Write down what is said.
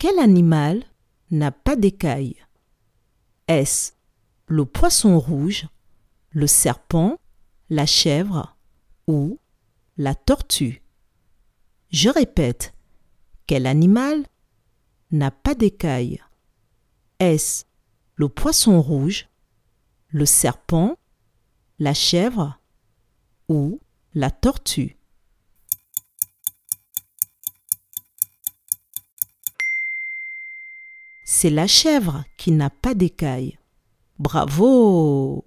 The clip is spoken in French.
Quel animal n'a pas d'écailles? Est-ce le poisson rouge, le serpent, la chèvre ou la tortue? Je répète, quel animal n'a pas d'écailles? Est-ce le poisson rouge, le serpent, la chèvre ou la tortue? C'est la chèvre qui n'a pas d'écailles. Bravo